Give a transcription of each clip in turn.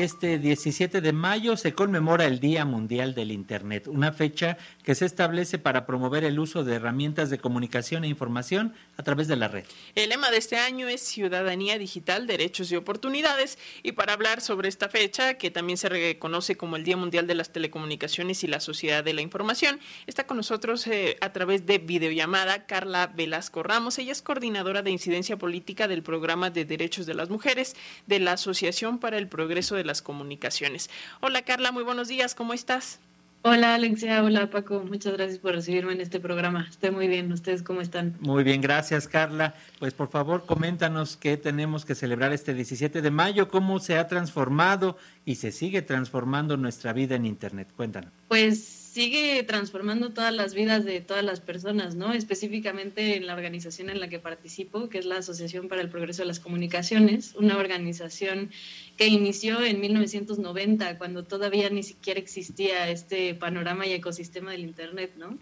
Este 17 de mayo se conmemora el Día Mundial del Internet, una fecha que se establece para promover el uso de herramientas de comunicación e información a través de la red. El lema de este año es Ciudadanía Digital, Derechos y Oportunidades. Y para hablar sobre esta fecha, que también se reconoce como el Día Mundial de las Telecomunicaciones y la Sociedad de la Información, está con nosotros eh, a través de videollamada Carla Velasco Ramos. Ella es coordinadora de incidencia política del Programa de Derechos de las Mujeres de la Asociación para el Progreso de las comunicaciones. Hola Carla, muy buenos días, ¿cómo estás? Hola Alexia, hola Paco, muchas gracias por recibirme en este programa. Estoy muy bien, ¿ustedes cómo están? Muy bien, gracias Carla. Pues por favor, coméntanos qué tenemos que celebrar este 17 de mayo, cómo se ha transformado y se sigue transformando nuestra vida en Internet. Cuéntanos. Pues sigue transformando todas las vidas de todas las personas, ¿no? Específicamente en la organización en la que participo, que es la Asociación para el Progreso de las Comunicaciones, una organización que inició en 1990, cuando todavía ni siquiera existía este panorama y ecosistema del Internet, ¿no?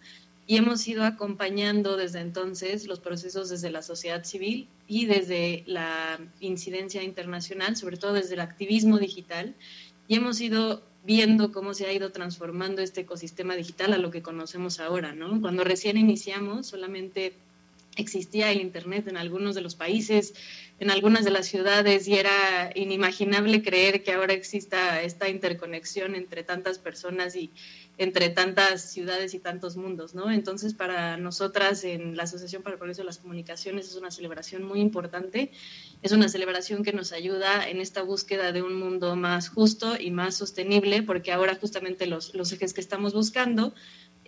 Y hemos ido acompañando desde entonces los procesos desde la sociedad civil y desde la incidencia internacional, sobre todo desde el activismo digital, y hemos ido viendo cómo se ha ido transformando este ecosistema digital a lo que conocemos ahora, ¿no? Cuando recién iniciamos solamente existía el Internet en algunos de los países, en algunas de las ciudades y era inimaginable creer que ahora exista esta interconexión entre tantas personas y entre tantas ciudades y tantos mundos, ¿no? Entonces, para nosotras en la Asociación para el Progreso de las Comunicaciones es una celebración muy importante, es una celebración que nos ayuda en esta búsqueda de un mundo más justo y más sostenible, porque ahora justamente los, los ejes que estamos buscando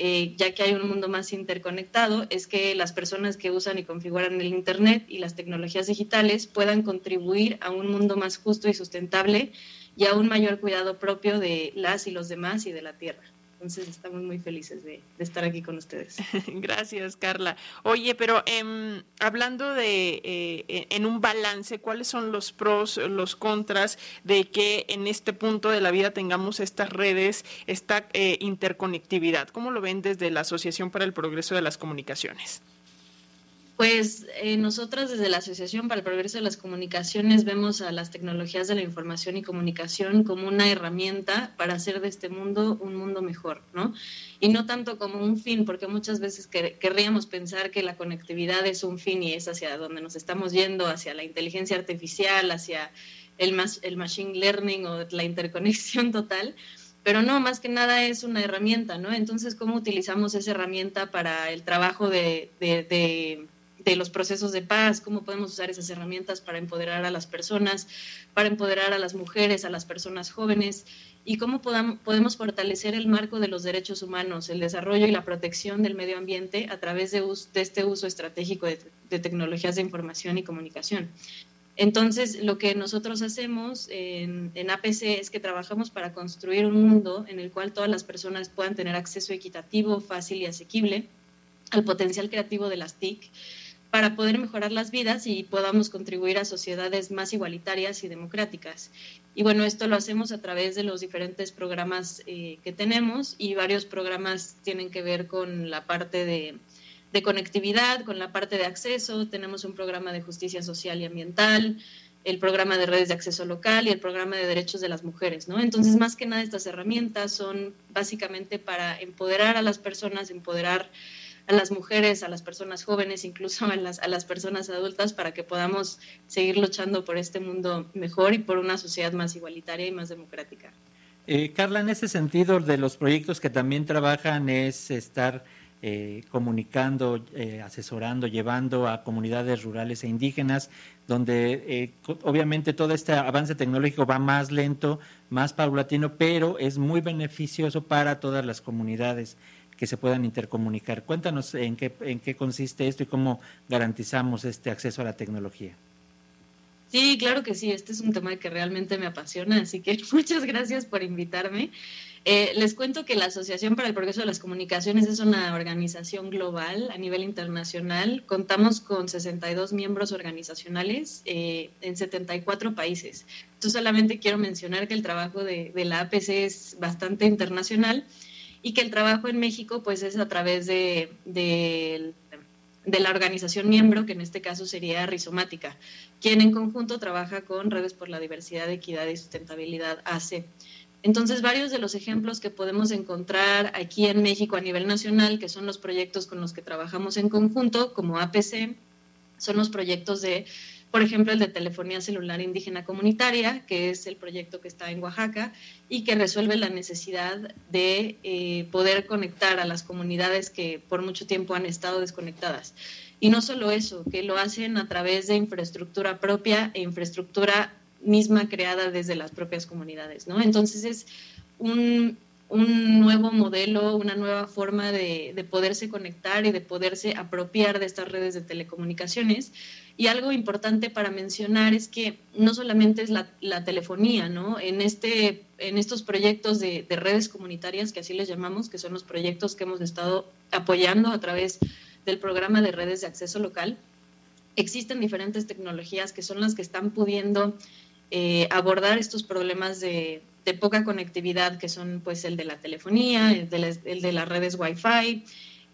eh, ya que hay un mundo más interconectado, es que las personas que usan y configuran el Internet y las tecnologías digitales puedan contribuir a un mundo más justo y sustentable y a un mayor cuidado propio de las y los demás y de la Tierra. Entonces estamos muy felices de, estar aquí con ustedes. Gracias, Carla. Oye, pero em, hablando de eh, en un balance, ¿cuáles son los pros, los contras de que en este punto de la vida tengamos estas redes, esta eh, interconectividad? ¿Cómo lo ven desde la Asociación para el Progreso de las Comunicaciones? Pues eh, nosotras desde la Asociación para el Progreso de las Comunicaciones vemos a las tecnologías de la información y comunicación como una herramienta para hacer de este mundo un mundo mejor, ¿no? Y no tanto como un fin, porque muchas veces querríamos pensar que la conectividad es un fin y es hacia donde nos estamos yendo, hacia la inteligencia artificial, hacia el, el machine learning o la interconexión total pero no, más que nada es una herramienta, ¿no? Entonces, ¿cómo utilizamos esa herramienta para el trabajo de, de los procesos de paz, cómo podemos usar esas herramientas para empoderar a las personas, para empoderar a las mujeres, a las personas jóvenes y cómo podemos fortalecer el marco de los derechos humanos, el desarrollo y la protección del medio ambiente a través de, este uso estratégico de, tecnologías de información y comunicación. Entonces, lo que nosotros hacemos en, en, APC es que trabajamos para construir un mundo en el cual todas las personas puedan tener acceso equitativo, fácil y asequible al potencial creativo de las TIC para poder mejorar las vidas y podamos contribuir a sociedades más igualitarias y democráticas. Y bueno, esto lo hacemos a través de los diferentes programas eh, que tenemos y varios programas tienen que ver con la parte de, conectividad, con la parte de acceso. Tenemos un programa de justicia social y ambiental, el programa de redes de acceso local y el programa de derechos de las mujeres, ¿no? Entonces, más que nada, estas herramientas son básicamente para empoderar a las personas, empoderar las mujeres, a las personas jóvenes, incluso a las, a las personas adultas, para que podamos seguir luchando por este mundo mejor y por una sociedad más igualitaria y más democrática. Eh, Carla, en ese sentido, de los proyectos que también trabajan es estar eh, comunicando, eh, asesorando, llevando a comunidades rurales e indígenas, donde obviamente todo este avance tecnológico va más lento, más paulatino, pero es muy beneficioso para todas las comunidades que se puedan intercomunicar. Cuéntanos en qué, en qué consiste esto y cómo garantizamos este acceso a la tecnología. Sí, claro que sí, este es un tema que realmente me apasiona, así que muchas gracias por invitarme. Eh, les cuento que la Asociación para el Progreso de las Comunicaciones es una organización global a nivel internacional. Contamos con 62 miembros organizacionales eh, en 74 países. Entonces solamente quiero mencionar que el trabajo de, la APC es bastante internacional y que el trabajo en México pues es a través de, de la organización miembro, que en este caso sería Rizomática, quien en conjunto trabaja con Redes por la Diversidad, Equidad y Sustentabilidad AC. Entonces, varios de los ejemplos que podemos encontrar aquí en México a nivel nacional, que son los proyectos con los que trabajamos en conjunto, como APC, son los proyectos de, por ejemplo, el de telefonía celular indígena comunitaria, que es el proyecto que está en Oaxaca y que resuelve la necesidad de eh, poder conectar a las comunidades que por mucho tiempo han estado desconectadas. Y no solo eso, que lo hacen a través de infraestructura propia e infraestructura misma creada desde las propias comunidades, ¿no? Entonces es un, nuevo modelo, una nueva forma de, poderse conectar y de poderse apropiar de estas redes de telecomunicaciones. Y algo importante para mencionar es que no solamente es la, telefonía, ¿no? En, este, en estos proyectos de, de, redes comunitarias, que así les llamamos, que son los proyectos que hemos estado apoyando a través del programa de redes de acceso local, existen diferentes tecnologías que son las que están pudiendo eh, abordar estos problemas de, poca conectividad que son pues el de la telefonía, el de, las redes Wi-Fi.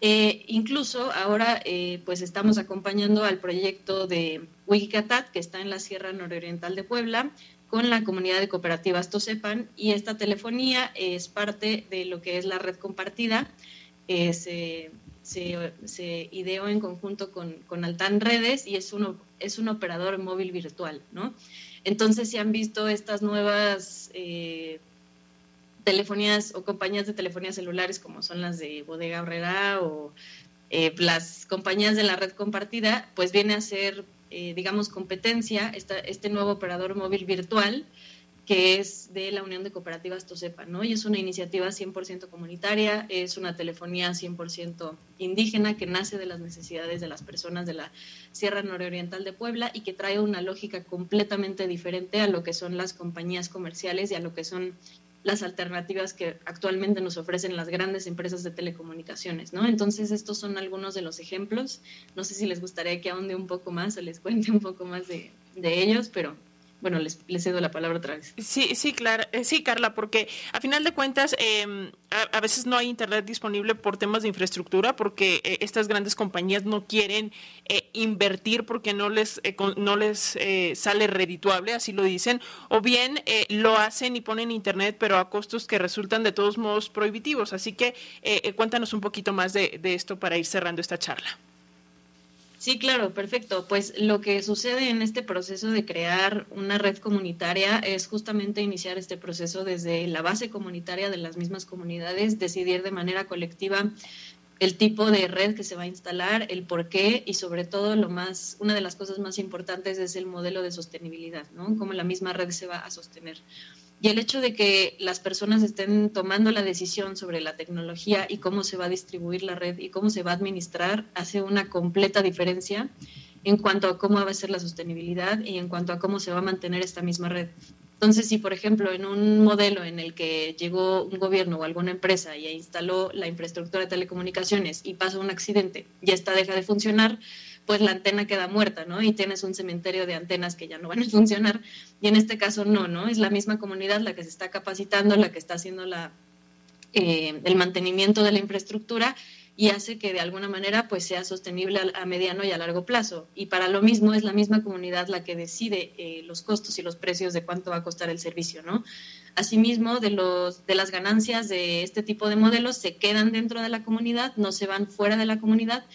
Eh, incluso ahora eh, pues estamos acompañando al proyecto de Wikicatat que está en la Sierra Nororiental de Puebla con la comunidad de cooperativas Tosepan y esta telefonía es parte de lo que es la red compartida. se, se, ideó en conjunto con, con Altan Redes y es, uno, es un operador móvil virtual, ¿no? Entonces, si han visto estas nuevas eh, telefonías o compañías de telefonía celulares como son las de Bodega Herrera o eh, las compañías de la red compartida, pues viene a ser, eh, digamos, competencia este nuevo operador móvil virtual que es de la Unión de Cooperativas Tosepa, ¿no? Y es una iniciativa 100% comunitaria, es una telefonía 100% indígena que nace de las necesidades de las personas de la Sierra Nororiental de Puebla y que trae una lógica completamente diferente a lo que son las compañías comerciales y a lo que son las alternativas que actualmente nos ofrecen las grandes empresas de telecomunicaciones, ¿no? Entonces, estos son algunos de los ejemplos. No sé si les gustaría que ahonde un poco más o les cuente un poco más de, de ellos, pero bueno, les, cedo la palabra otra vez. Sí, sí, claro, eh, sí, Carla, porque a final de cuentas em, a, veces no hay internet disponible por temas de infraestructura, porque eh, estas grandes compañías no quieren eh, invertir porque no les no les sale redituable, así lo dicen, o bien lo hacen y ponen internet, pero a costos que resultan de todos modos prohibitivos. Así que cuéntanos un poquito más de esto para ir cerrando esta charla. Sí, claro, perfecto. Pues lo que sucede en este proceso de crear una red comunitaria es justamente iniciar este proceso desde la base comunitaria de las mismas comunidades, decidir de manera colectiva el tipo de red que se va a instalar, el por qué y sobre todo lo más, una de las cosas más importantes es el modelo de sostenibilidad, ¿no? Cómo la misma red se va a sostener. Y el hecho de que las personas estén tomando la decisión sobre la tecnología y cómo se va a distribuir la red y cómo se va a administrar hace una completa diferencia en cuanto a cómo va a ser la sostenibilidad y en cuanto a cómo se va a mantener esta misma red. Entonces, si por ejemplo en un modelo en el que llegó un gobierno o alguna empresa y instaló la infraestructura de telecomunicaciones y pasa un accidente y esta deja de funcionar, pues la antena queda muerta, ¿no? Y tienes un cementerio de antenas que ya no van a funcionar. Y en este caso no, ¿no? Es la misma comunidad la que se está capacitando, la que está haciendo la, eh, el mantenimiento de la infraestructura y hace que de alguna manera pues sea sostenible a, mediano y a largo plazo. Y para lo mismo es la misma comunidad la que decide eh, los costos y los precios de cuánto va a costar el servicio, ¿no? Asimismo, de, los, de las ganancias de este tipo de modelos se quedan dentro de la comunidad, no se van fuera de la comunidad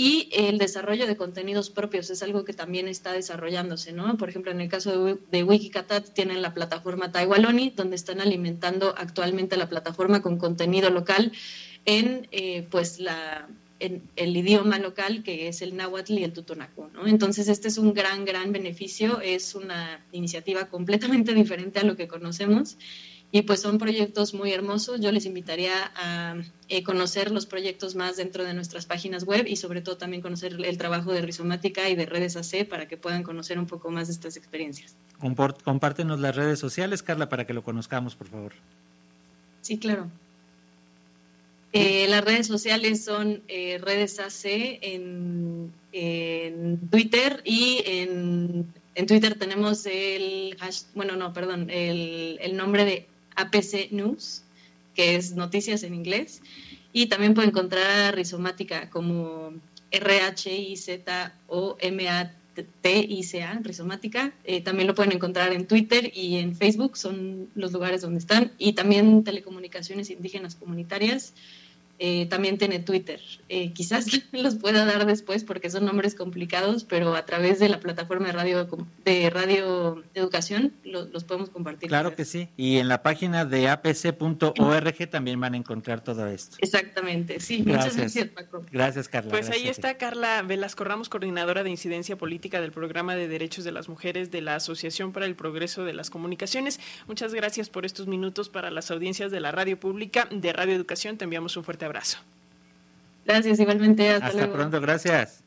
y el desarrollo de contenidos propios es algo que también está desarrollándose, ¿no? Por ejemplo, en el caso de, Wikicatat tienen la plataforma Taiwaloni, donde están alimentando actualmente la plataforma con contenido local en, eh, pues, la, en el idioma local que es el náhuatl y el tutonacu, ¿no? Entonces, este es un gran, gran beneficio, es una iniciativa completamente diferente a lo que conocemos y pues son proyectos muy hermosos. Yo les invitaría a eh, conocer los proyectos más dentro de nuestras páginas web y sobre todo también conocer el trabajo de Rizomática y de redes AC para que puedan conocer un poco más de estas experiencias. Compártenos las redes sociales, Carla, para que lo conozcamos, por favor. Sí, claro. Eh, las redes sociales son eh, redes AC en, Twitter y en, en, Twitter tenemos el hash, bueno, no, perdón, el, el nombre de APC News, que es noticias en inglés, y también puede encontrar Rizomática como R-H-I-Z-O-M-A-T-I-C-A, rizomática. Eh, también lo pueden encontrar en Twitter y en Facebook, son los lugares donde están. Y también Telecomunicaciones Indígenas Comunitarias. Eh, también tiene Twitter. Eh, quizás los pueda dar después porque son nombres complicados, pero a través de la plataforma de radio de radio educación los podemos compartir. Claro que sí. Y en la página de apc.org también van a encontrar todo esto. Exactamente, sí. Muchas gracias, Paco. Gracias, Carla. Pues ahí está Carla Velasco Ramos, coordinadora de incidencia política del programa de derechos de las mujeres de la Asociación para el Progreso de las Comunicaciones. Muchas gracias por estos minutos para las audiencias de la radio pública de Radio Educación. Te enviamos un fuerte abrazo. Gracias, igualmente. Hasta, pronto, gracias.